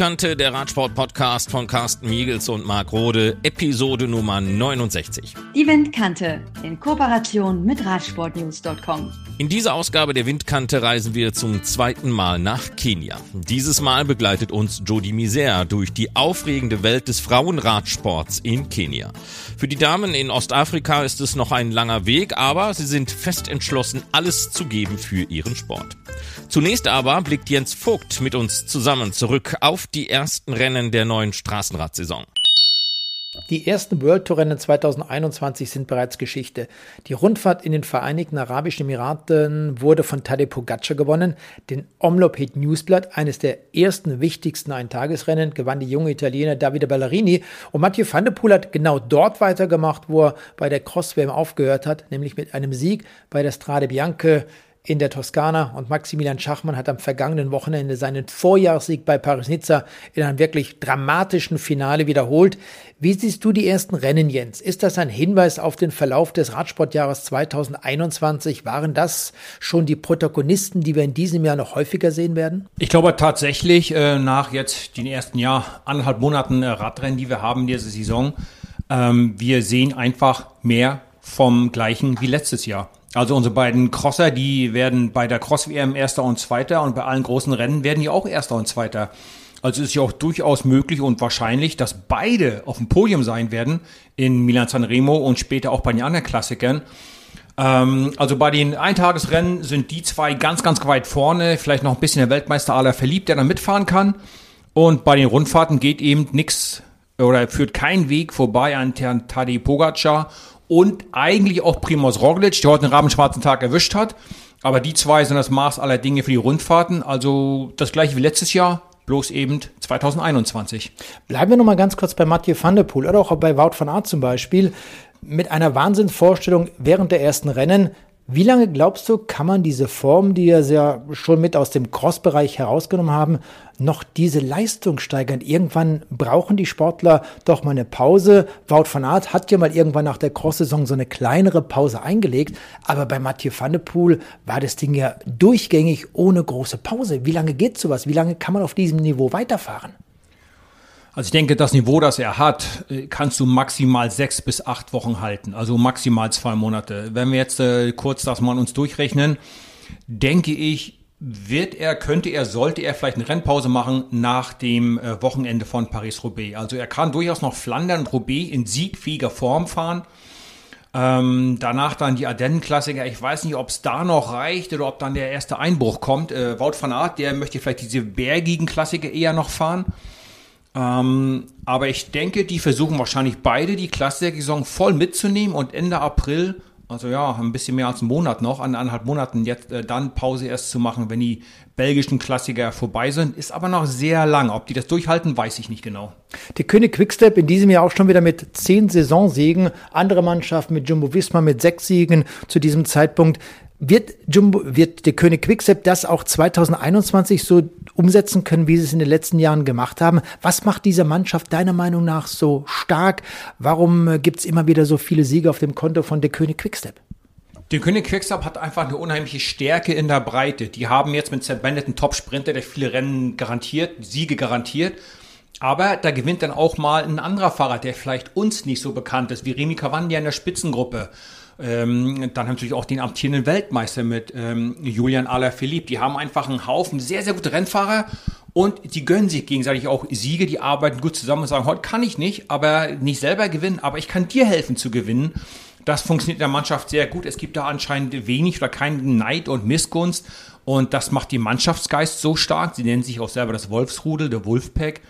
Windkante, der Radsport-Podcast von Carsten Miegels und Marc Rode, Episode Nummer 69. Die Windkante in Kooperation mit Radsportnews.com. In dieser Ausgabe der Windkante reisen wir zum zweiten Mal nach Kenia. Dieses Mal begleitet uns Jody Misère durch die aufregende Welt des Frauenradsports in Kenia. Für die Damen in Ostafrika ist es noch ein langer Weg, aber sie sind fest entschlossen, alles zu geben für ihren Sport. Zunächst aber blickt Jens Vogt mit uns zusammen zurück auf die ersten Rennen der neuen Straßenradsaison. Die ersten World Tour Rennen 2021 sind bereits Geschichte. Die Rundfahrt in den Vereinigten Arabischen Emiraten wurde von Tadej Pogacar gewonnen. Den Omloped Newsblatt, eines der ersten wichtigsten Eintagesrennen, gewann die junge Italiener Davide Ballerini. Und Mathieu van der Poel hat genau dort weitergemacht, wo er bei der Cross-WM aufgehört hat, nämlich mit einem Sieg bei der Strade Bianche in der Toskana und Maximilian Schachmann hat am vergangenen Wochenende seinen Vorjahressieg bei Paris-Nizza in einem wirklich dramatischen Finale wiederholt. Wie siehst du die ersten Rennen, Jens? Ist das ein Hinweis auf den Verlauf des Radsportjahres 2021? Waren das schon die Protagonisten, die wir in diesem Jahr noch häufiger sehen werden? Ich glaube tatsächlich, äh, nach jetzt den ersten Jahr, anderthalb Monaten äh, Radrennen, die wir haben diese Saison, ähm, wir sehen einfach mehr vom gleichen wie letztes Jahr. Also unsere beiden Crosser, die werden bei der Cross-WM Erster und Zweiter und bei allen großen Rennen werden die auch Erster und Zweiter. Also ist ja auch durchaus möglich und wahrscheinlich, dass beide auf dem Podium sein werden in Milan Sanremo und später auch bei den anderen Klassikern. Ähm, also bei den Eintagesrennen sind die zwei ganz, ganz weit vorne. Vielleicht noch ein bisschen der Weltmeister aller verliebt, der dann mitfahren kann. Und bei den Rundfahrten geht eben nichts oder führt kein Weg vorbei an Tadej Pogacar und eigentlich auch Primoz Roglic, der heute einen rabenschwarzen Tag erwischt hat. Aber die zwei sind das Maß aller Dinge für die Rundfahrten. Also das gleiche wie letztes Jahr, bloß eben 2021. Bleiben wir noch mal ganz kurz bei Mathieu van der Poel oder auch bei Wout van Aert zum Beispiel. Mit einer Wahnsinnsvorstellung während der ersten Rennen wie lange glaubst du, kann man diese Form, die wir ja schon mit aus dem Cross-Bereich herausgenommen haben, noch diese Leistung steigern? Irgendwann brauchen die Sportler doch mal eine Pause. Wout van Aert hat ja mal irgendwann nach der Cross-Saison so eine kleinere Pause eingelegt, aber bei Mathieu van der Poel war das Ding ja durchgängig ohne große Pause. Wie lange geht sowas? Wie lange kann man auf diesem Niveau weiterfahren? Also ich denke, das Niveau, das er hat, äh, kannst du maximal sechs bis acht Wochen halten, also maximal zwei Monate. Wenn wir jetzt äh, kurz das mal uns durchrechnen, denke ich, wird er, könnte er, sollte er vielleicht eine Rennpause machen nach dem äh, Wochenende von Paris-Roubaix. Also er kann durchaus noch Flandern und Roubaix in siegfähiger Form fahren. Ähm, danach dann die Ardennen-Klassiker. Ich weiß nicht, ob es da noch reicht oder ob dann der erste Einbruch kommt. Äh, Wout van Aert, der möchte vielleicht diese bergigen Klassiker eher noch fahren. Ähm, aber ich denke, die versuchen wahrscheinlich beide die Klassiker-Saison voll mitzunehmen und Ende April, also ja, ein bisschen mehr als einen Monat noch, an anderthalb Monaten jetzt äh, dann Pause erst zu machen, wenn die belgischen Klassiker vorbei sind, ist aber noch sehr lang. Ob die das durchhalten, weiß ich nicht genau. Die König Quickstep in diesem Jahr auch schon wieder mit zehn Saisonsiegen, andere Mannschaften mit Jumbo Visma mit sechs Siegen zu diesem Zeitpunkt. Wird Jumbo, wird der König Quickstep das auch 2021 so umsetzen können, wie sie es in den letzten Jahren gemacht haben? Was macht diese Mannschaft deiner Meinung nach so stark? Warum äh, gibt es immer wieder so viele Siege auf dem Konto von der König Quickstep? Der König Quickstep hat einfach eine unheimliche Stärke in der Breite. Die haben jetzt mit Sam Bennett Top-Sprinter, der viele Rennen garantiert, Siege garantiert. Aber da gewinnt dann auch mal ein anderer Fahrer, der vielleicht uns nicht so bekannt ist, wie Remy Cavagna in der Spitzengruppe. Ähm, dann natürlich auch den amtierenden Weltmeister mit ähm, Julian Alaphilippe. Die haben einfach einen Haufen sehr, sehr gute Rennfahrer und die gönnen sich gegenseitig auch Siege, die arbeiten gut zusammen und sagen, heute kann ich nicht, aber nicht selber gewinnen, aber ich kann dir helfen zu gewinnen. Das funktioniert in der Mannschaft sehr gut. Es gibt da anscheinend wenig oder keinen Neid und Missgunst. Und das macht den Mannschaftsgeist so stark. Sie nennen sich auch selber das Wolfsrudel, der Wolfpack.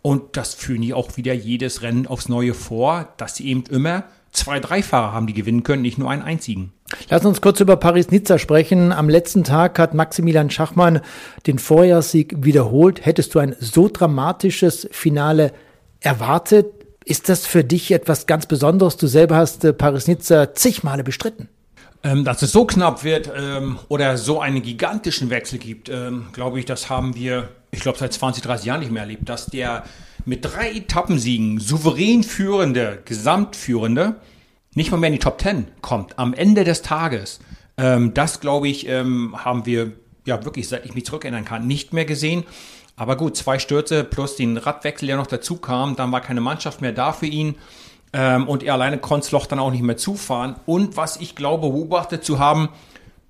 Und das führen die auch wieder jedes Rennen aufs Neue vor, dass sie eben immer zwei, drei Fahrer haben, die gewinnen können, nicht nur einen einzigen. Lass uns kurz über Paris-Nizza sprechen. Am letzten Tag hat Maximilian Schachmann den Vorjahrssieg wiederholt. Hättest du ein so dramatisches Finale erwartet? Ist das für dich etwas ganz Besonderes? Du selber hast äh, Paris-Nizza zig Male bestritten. Ähm, dass es so knapp wird ähm, oder so einen gigantischen Wechsel gibt, ähm, glaube ich, das haben wir, ich glaube, seit 20, 30 Jahren nicht mehr erlebt. Dass der mit drei Etappensiegen souverän führende, Gesamtführende, nicht mal mehr in die Top Ten kommt, am Ende des Tages. Ähm, das, glaube ich, ähm, haben wir ja wirklich, seit ich mich zurückerinnern kann, nicht mehr gesehen. Aber gut, zwei Stürze plus den Radwechsel, der noch dazu kam, dann war keine Mannschaft mehr da für ihn. Ähm, und er alleine konnte das Loch dann auch nicht mehr zufahren. Und was ich glaube, beobachtet zu haben,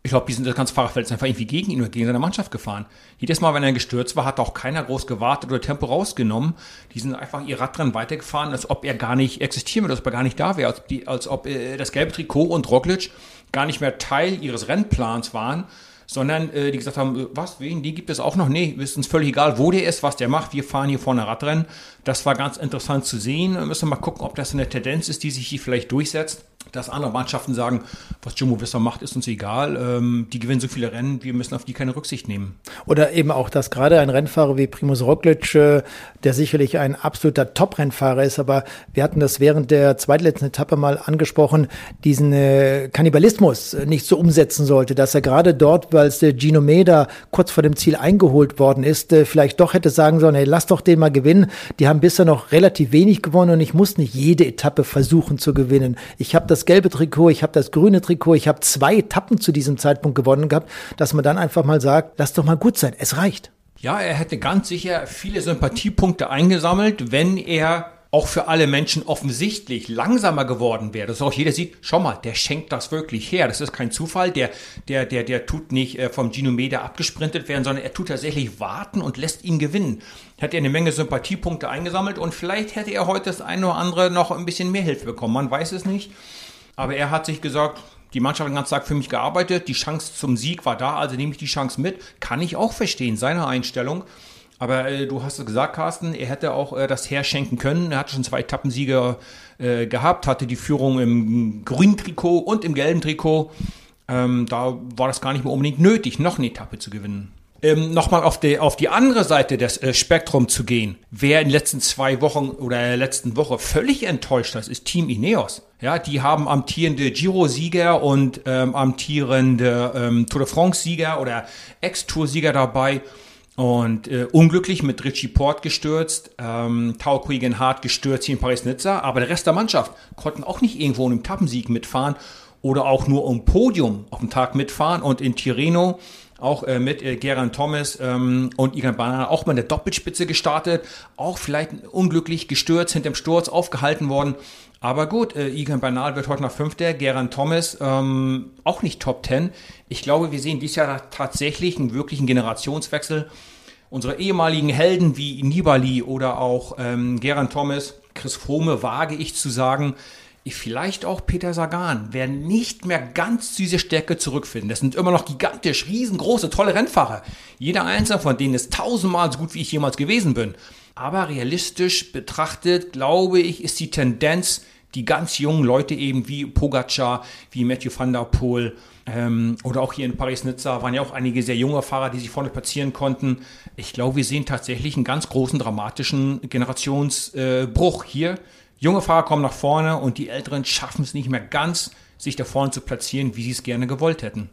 ich glaube, die sind das ganze Fahrerfeld ist einfach irgendwie gegen ihn oder gegen seine Mannschaft gefahren. Jedes Mal, wenn er gestürzt war, hat auch keiner groß gewartet oder Tempo rausgenommen. Die sind einfach ihr Radrennen weitergefahren, als ob er gar nicht existieren würde, als ob er gar nicht da wäre, als, als ob äh, das gelbe Trikot und Roglic gar nicht mehr Teil ihres Rennplans waren, sondern äh, die gesagt haben, äh, was, wen, die gibt es auch noch? Nee, ist uns völlig egal, wo der ist, was der macht, wir fahren hier vorne Radrennen. Das war ganz interessant zu sehen. Wir müssen mal gucken, ob das eine Tendenz ist, die sich hier vielleicht durchsetzt dass andere Mannschaften sagen, was Jumbo Visma macht, ist uns egal. Ähm, die gewinnen so viele Rennen, wir müssen auf die keine Rücksicht nehmen. Oder eben auch, dass gerade ein Rennfahrer wie Primus Roglic, äh, der sicherlich ein absoluter Top-Rennfahrer ist, aber wir hatten das während der zweitletzten Etappe mal angesprochen, diesen äh, Kannibalismus nicht so umsetzen sollte, dass er gerade dort, weil es der Gino Meda kurz vor dem Ziel eingeholt worden ist, äh, vielleicht doch hätte sagen sollen, hey, lass doch den mal gewinnen. Die haben bisher noch relativ wenig gewonnen und ich muss nicht jede Etappe versuchen zu gewinnen. Ich habe das gelbe Trikot, ich habe das grüne Trikot, ich habe zwei Etappen zu diesem Zeitpunkt gewonnen gehabt, dass man dann einfach mal sagt, lass doch mal gut sein, es reicht. Ja, er hätte ganz sicher viele Sympathiepunkte eingesammelt, wenn er auch für alle Menschen offensichtlich langsamer geworden wäre, dass auch jeder sieht, schau mal, der schenkt das wirklich her. Das ist kein Zufall, der, der, der, der tut nicht äh, vom Gino Meda abgesprintet werden, sondern er tut tatsächlich warten und lässt ihn gewinnen. Hat er eine Menge Sympathiepunkte eingesammelt und vielleicht hätte er heute das eine oder andere noch ein bisschen mehr Hilfe bekommen. Man weiß es nicht. Aber er hat sich gesagt, die Mannschaft hat den ganzen Tag für mich gearbeitet, die Chance zum Sieg war da, also nehme ich die Chance mit. Kann ich auch verstehen, seine Einstellung. Aber äh, du hast es gesagt, Carsten, er hätte auch äh, das herschenken können. Er hatte schon zwei Etappensiege äh, gehabt, hatte die Führung im grünen Trikot und im gelben Trikot. Ähm, da war das gar nicht mehr unbedingt nötig, noch eine Etappe zu gewinnen ähm, nochmal auf die, auf die andere Seite des äh, Spektrum zu gehen. Wer in den letzten zwei Wochen oder der letzten Woche völlig enttäuscht ist, ist Team Ineos. Ja, die haben amtierende Giro-Sieger und ähm, amtierende ähm, Tour de France-Sieger oder Ex-Tour-Sieger dabei. Und äh, unglücklich mit Richie Port gestürzt, ähm, Tau Quigan Hart gestürzt hier in Paris-Nizza, aber der Rest der Mannschaft konnten auch nicht irgendwo einen Etappensieg mitfahren oder auch nur um Podium auf dem Tag mitfahren. Und in Tirreno auch äh, mit äh, Gerard Thomas ähm, und Igan Banana auch mal eine Doppelspitze gestartet, auch vielleicht unglücklich gestürzt, hinterm Sturz aufgehalten worden. Aber gut, äh, Igan Banal wird heute noch Fünfter, Gerard Thomas ähm, auch nicht Top Ten. Ich glaube, wir sehen dieses Jahr tatsächlich einen wirklichen Generationswechsel. Unsere ehemaligen Helden wie Nibali oder auch ähm, Gerard Thomas, Chris Froome, wage ich zu sagen, vielleicht auch Peter Sagan werden nicht mehr ganz zu dieser Stärke zurückfinden. Das sind immer noch gigantisch, riesengroße, tolle Rennfahrer. Jeder einzelne von denen ist tausendmal so gut, wie ich jemals gewesen bin. Aber realistisch betrachtet, glaube ich, ist die Tendenz, die ganz jungen Leute eben wie Pogacar, wie Matthew van der Poel ähm, oder auch hier in Paris-Nizza waren ja auch einige sehr junge Fahrer, die sich vorne platzieren konnten. Ich glaube, wir sehen tatsächlich einen ganz großen dramatischen Generationsbruch äh, hier Junge Fahrer kommen nach vorne und die Älteren schaffen es nicht mehr ganz, sich da vorne zu platzieren, wie sie es gerne gewollt hätten.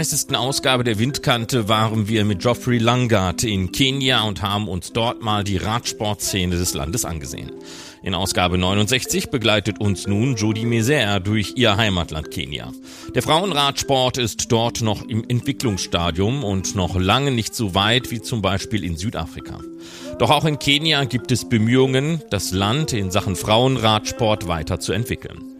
30. Ausgabe der Windkante waren wir mit Geoffrey Langard in Kenia und haben uns dort mal die Radsportszene des Landes angesehen. In Ausgabe 69 begleitet uns nun Judy Meser durch ihr Heimatland Kenia. Der Frauenradsport ist dort noch im Entwicklungsstadium und noch lange nicht so weit wie zum Beispiel in Südafrika. Doch auch in Kenia gibt es Bemühungen, das Land in Sachen Frauenradsport weiterzuentwickeln.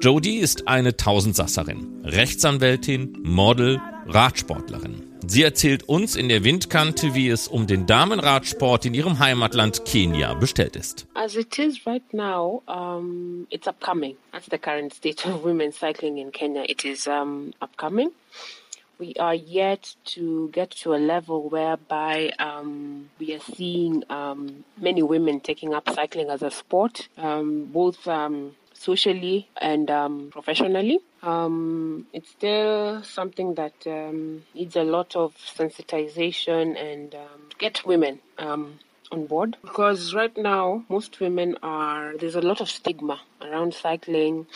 Jodie ist eine Tausendsasserin, Rechtsanwältin, Model, Radsportlerin. Sie erzählt uns in der Windkante, wie es um den Damenradsport in ihrem Heimatland Kenia bestellt ist. As it is right now, um, it's upcoming. That's the current state of women's cycling in Kenya. It is um, upcoming. we are yet to get to a level whereby um, we are seeing um, many women taking up cycling as a sport, um, both socially and um, professionally. Um, it's still something that needs a lot of sensitization and get women on board because right now most women are there's a lot of stigma around cycling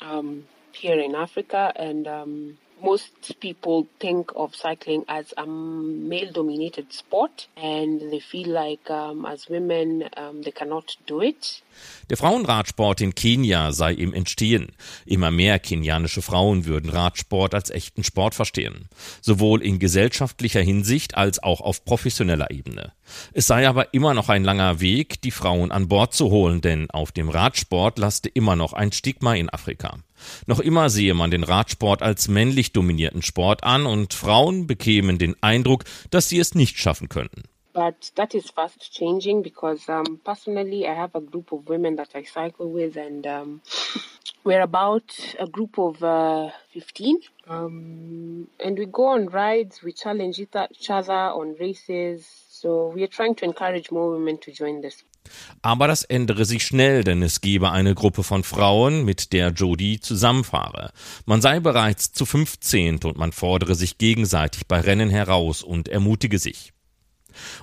um, here in Africa and um, most people think of cycling as a male dominated sport and they feel like um, as women um, they cannot do it. Der Frauenradsport in Kenia sei im Entstehen. Immer mehr kenianische Frauen würden Radsport als echten Sport verstehen. Sowohl in gesellschaftlicher Hinsicht als auch auf professioneller Ebene. Es sei aber immer noch ein langer Weg, die Frauen an Bord zu holen, denn auf dem Radsport laste immer noch ein Stigma in Afrika. Noch immer sehe man den Radsport als männlich dominierten Sport an und Frauen bekämen den Eindruck, dass sie es nicht schaffen könnten. But that is fast changing because um, personally I have a group of women that I cycle with and um, we're about a group of uh, 15 um, and we go on rides, we challenge each other on races. So we are trying to encourage more women to join this. Aber das ändere sich schnell, denn es gebe eine Gruppe von Frauen, mit der Jodie zusammenfahre. Man sei bereits zu 15 und man fordere sich gegenseitig bei Rennen heraus und ermutige sich.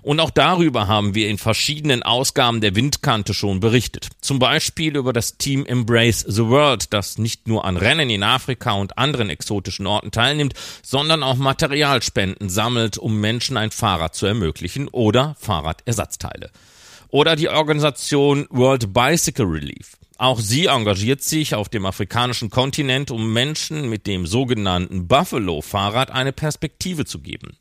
Und auch darüber haben wir in verschiedenen Ausgaben der Windkante schon berichtet. Zum Beispiel über das Team Embrace the World, das nicht nur an Rennen in Afrika und anderen exotischen Orten teilnimmt, sondern auch Materialspenden sammelt, um Menschen ein Fahrrad zu ermöglichen oder Fahrradersatzteile. Oder die Organisation World Bicycle Relief. Auch sie engagiert sich auf dem afrikanischen Kontinent, um Menschen mit dem sogenannten Buffalo-Fahrrad eine Perspektive zu geben.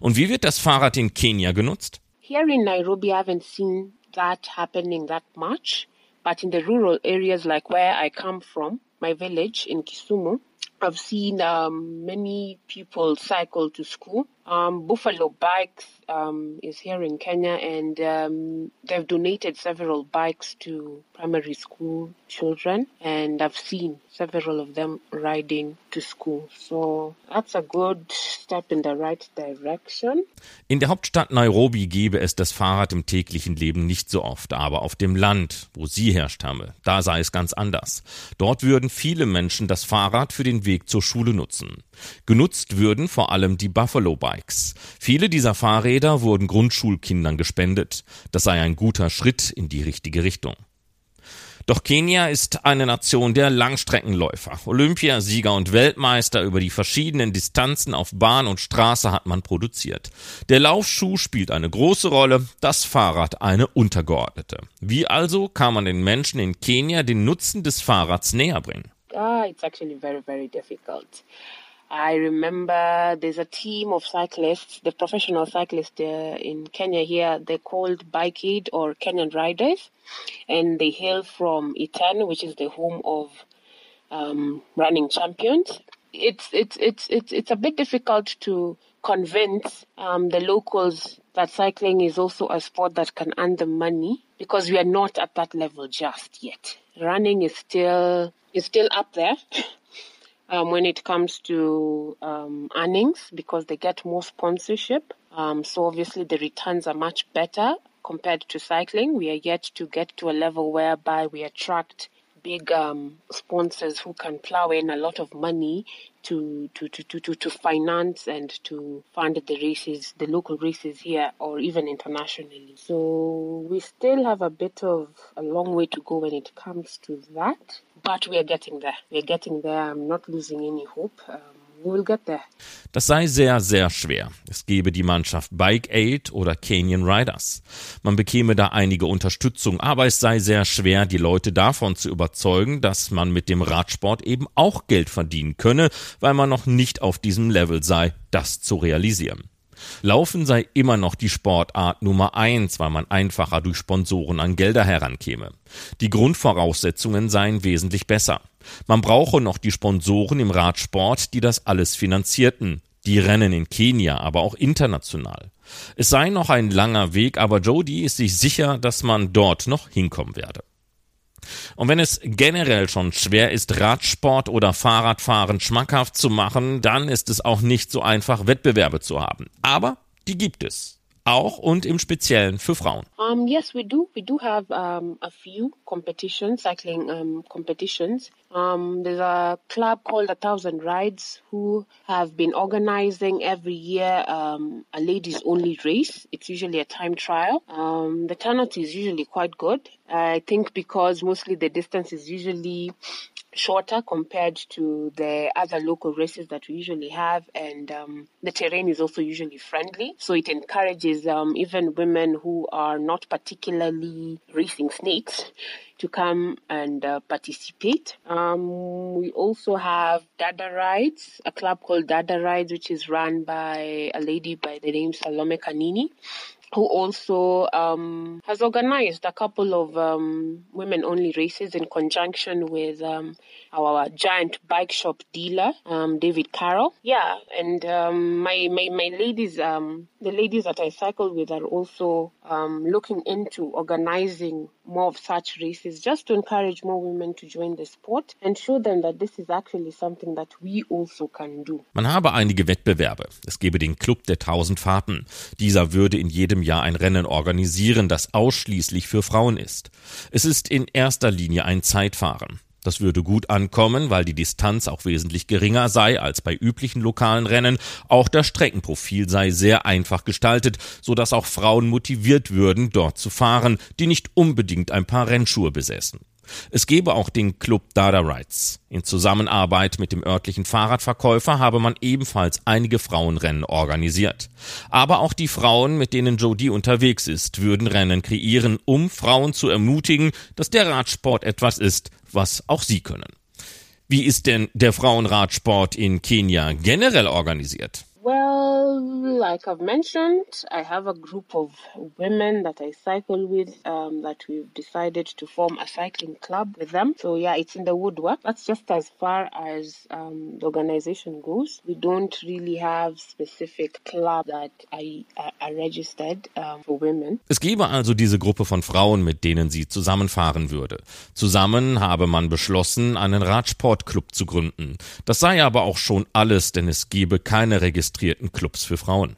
Und wie wird das Fahrrad in Kenia genutzt? Here in Nairobi, I haven't seen that happening that much, but in the rural areas like where I come from, my village in Kisumu, I've seen um, many people cycle to school. Um, Buffalo Bikes um, is here in Kenya, and they've donated several bikes to primary school children, and I've seen several of them riding to school. So that's a good step in the right direction. In der Hauptstadt Nairobi gebe es das Fahrrad im täglichen Leben nicht so oft, aber auf dem Land, wo sie herstamme, da sei es ganz anders. Dort würden viele Menschen das Fahrrad für den Weg zur Schule nutzen. Genutzt würden vor allem die Buffalo Bikes. Viele dieser Fahrräder wurden Grundschulkindern gespendet. Das sei ein guter Schritt in die richtige Richtung. Doch Kenia ist eine Nation der Langstreckenläufer. Olympiasieger und Weltmeister über die verschiedenen Distanzen auf Bahn und Straße hat man produziert. Der Laufschuh spielt eine große Rolle, das Fahrrad eine untergeordnete. Wie also kann man den Menschen in Kenia den Nutzen des Fahrrads näher bringen? Ah, it's actually very, very difficult. I remember there's a team of cyclists, the professional cyclists uh, in Kenya here, they're called Bike Aid or Kenyan Riders, and they hail from Itan, which is the home of um, running champions. It's, it's, it's, it's, it's a bit difficult to convince um, the locals that cycling is also a sport that can earn them money because we are not at that level just yet. Running is still is still up there. um, when it comes to um, earnings because they get more sponsorship. Um, so obviously the returns are much better compared to cycling. We are yet to get to a level whereby we attract big um, sponsors who can plow in a lot of money to, to, to, to, to, finance and to fund the races, the local races here or even internationally. So we still have a bit of a long way to go when it comes to that, but we are getting there. We are getting there. I'm not losing any hope. Um, Das sei sehr, sehr schwer. Es gebe die Mannschaft Bike Aid oder Canyon Riders. Man bekäme da einige Unterstützung, aber es sei sehr schwer, die Leute davon zu überzeugen, dass man mit dem Radsport eben auch Geld verdienen könne, weil man noch nicht auf diesem Level sei, das zu realisieren. Laufen sei immer noch die Sportart Nummer eins, weil man einfacher durch Sponsoren an Gelder herankäme. Die Grundvoraussetzungen seien wesentlich besser. Man brauche noch die Sponsoren im Radsport, die das alles finanzierten. Die Rennen in Kenia, aber auch international. Es sei noch ein langer Weg, aber Jody ist sich sicher, dass man dort noch hinkommen werde. Und wenn es generell schon schwer ist, Radsport oder Fahrradfahren schmackhaft zu machen, dann ist es auch nicht so einfach, Wettbewerbe zu haben. Aber die gibt es. Auch und im Speziellen für Frauen? Um, yes, we do. We do have um, a few competitions, cycling um, competitions. Um, there's a club called A Thousand Rides who have been organizing every year um, a ladies only race. It's usually a time trial. Um, the turnout is usually quite good. I think because mostly the distance is usually shorter compared to the other local races that we usually have, and um, the terrain is also usually friendly. So it encourages um, even women who are not particularly racing snakes to come and uh, participate. Um, we also have Dada Rides, a club called Dada Rides, which is run by a lady by the name Salome Kanini who also um, has organized a couple of um, women only races in conjunction with um, our giant bike shop dealer, um, David Carroll. Yeah, and um, my, my, my ladies, um, the ladies that I cycle with are also looking into organizing more of such races just to encourage more women to join the sport and show them that this is actually something that we also can do. Man habe einige Wettbewerbe. Es gebe den Club der tausend Fahrten. Dieser würde in jedem Jahr ein Rennen organisieren, das ausschließlich für Frauen ist. Es ist in erster Linie ein Zeitfahren. Das würde gut ankommen, weil die Distanz auch wesentlich geringer sei als bei üblichen lokalen Rennen. Auch das Streckenprofil sei sehr einfach gestaltet, so dass auch Frauen motiviert würden, dort zu fahren, die nicht unbedingt ein paar Rennschuhe besäßen. Es gebe auch den Club Dada Rides. In Zusammenarbeit mit dem örtlichen Fahrradverkäufer habe man ebenfalls einige Frauenrennen organisiert. Aber auch die Frauen, mit denen Jodie unterwegs ist, würden Rennen kreieren, um Frauen zu ermutigen, dass der Radsport etwas ist, was auch sie können. Wie ist denn der Frauenradsport in Kenia generell organisiert? Well, like I've mentioned, I have a group of women that I cycle with um, that we've decided to form a cycling club with them. So, yeah, it's in the woodwork. That's just as far as um, the organization goes. We don't really have specific club that I, are registered um, for women. Es gebe also diese Gruppe von Frauen, mit denen sie zusammenfahren würde. Zusammen habe man beschlossen, einen Radsportclub zu gründen. Das sei aber auch schon alles, denn es gebe keine registrierten Clubs für Frauen.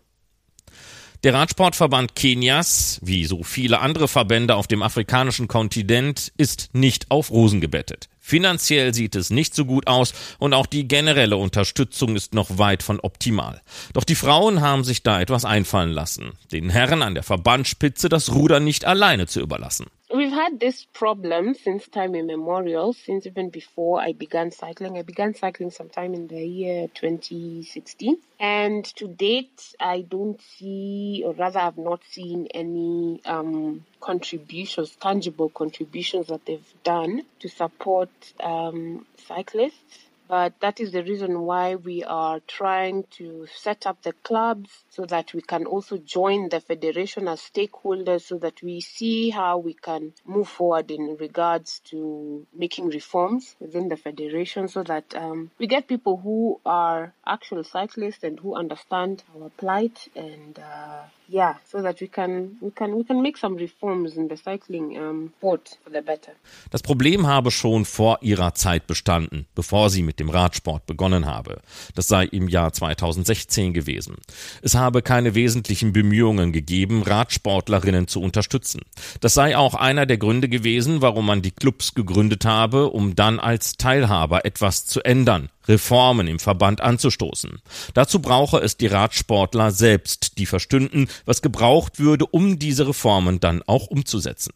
Der Radsportverband Kenias, wie so viele andere Verbände auf dem afrikanischen Kontinent, ist nicht auf Rosen gebettet. Finanziell sieht es nicht so gut aus und auch die generelle Unterstützung ist noch weit von optimal. Doch die Frauen haben sich da etwas einfallen lassen, den Herren an der Verbandsspitze das Ruder nicht alleine zu überlassen. We've had this problem since time immemorial, since even before I began cycling. I began cycling sometime in the year 2016. And to date, I don't see, or rather, I've not seen any um, contributions, tangible contributions that they've done to support um, cyclists. But that is the reason why we are trying to set up the clubs so that we can also join the federation as stakeholders so that we see how we can move forward in regards to making reforms within the federation so that um, we get people who are actual cyclists and who understand our plight and uh, yeah, so that we can we can we can make some reforms in the cycling um, sport for the better. Das Problem habe schon vor ihrer Zeit bestanden, bevor sie mit dem Radsport begonnen habe. Das sei im Jahr 2016 gewesen. Es habe keine wesentlichen Bemühungen gegeben, Radsportlerinnen zu unterstützen. Das sei auch einer der Gründe gewesen, warum man die Clubs gegründet habe, um dann als Teilhaber etwas zu ändern, Reformen im Verband anzustoßen. Dazu brauche es die Radsportler selbst, die verstünden, was gebraucht würde, um diese Reformen dann auch umzusetzen.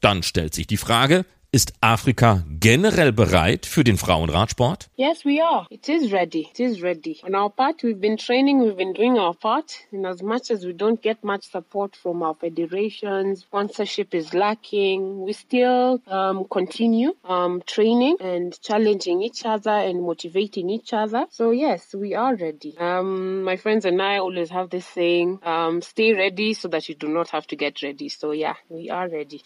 Dann stellt sich die Frage, Ist Afrika generell bereit für den Frauenradsport? Yes, we are. It is ready. It is ready. On our part, we've been training, we've been doing our part. In as much as we don't get much support from our federations, sponsorship is lacking. We still um, continue um, training and challenging each other and motivating each other. So yes, we are ready. Um, my friends and I always have this saying, um, stay ready so that you do not have to get ready. So yeah, we are ready.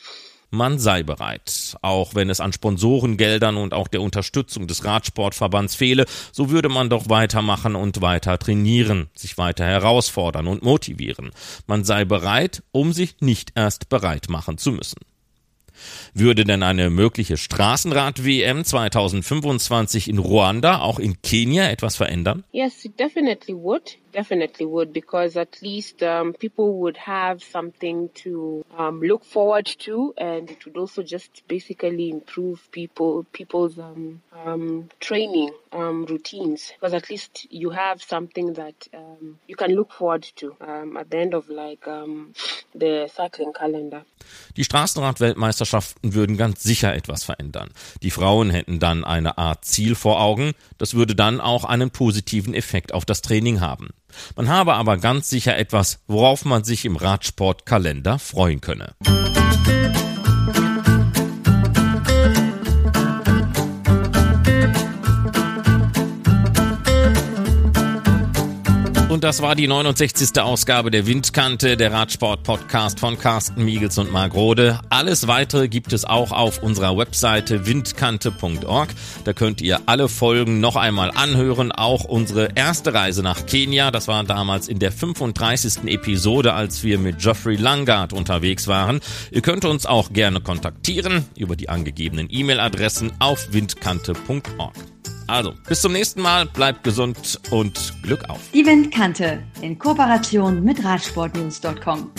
Man sei bereit. Auch wenn es an Sponsorengeldern und auch der Unterstützung des Radsportverbands fehle, so würde man doch weitermachen und weiter trainieren, sich weiter herausfordern und motivieren. Man sei bereit, um sich nicht erst bereit machen zu müssen. Würde denn eine mögliche Straßenrad-WM 2025 in Ruanda auch in Kenia etwas verändern? Yes, it definitely would. Definitely would because at least um, people would have something to um, look forward to, and it would also just basically improve people people's um, um, training um, routines because at least you have something that um, you can look forward to um, at the end of like um, the cycling calendar. Die Straßenrad-Weltmeisterschaften würden ganz sicher etwas verändern. Die Frauen hätten dann eine Art Ziel vor Augen. Das würde dann auch einen positiven Effekt auf das Training haben. Man habe aber ganz sicher etwas, worauf man sich im Radsportkalender freuen könne. Und das war die 69. Ausgabe der Windkante, der Radsport-Podcast von Carsten Miegels und Marc Rode. Alles weitere gibt es auch auf unserer Webseite windkante.org. Da könnt ihr alle Folgen noch einmal anhören. Auch unsere erste Reise nach Kenia. Das war damals in der 35. Episode, als wir mit Geoffrey Langard unterwegs waren. Ihr könnt uns auch gerne kontaktieren über die angegebenen E-Mail-Adressen auf windkante.org. Also, bis zum nächsten Mal, bleibt gesund und Glück auf. Die Windkante in Kooperation mit Radsportnews.com.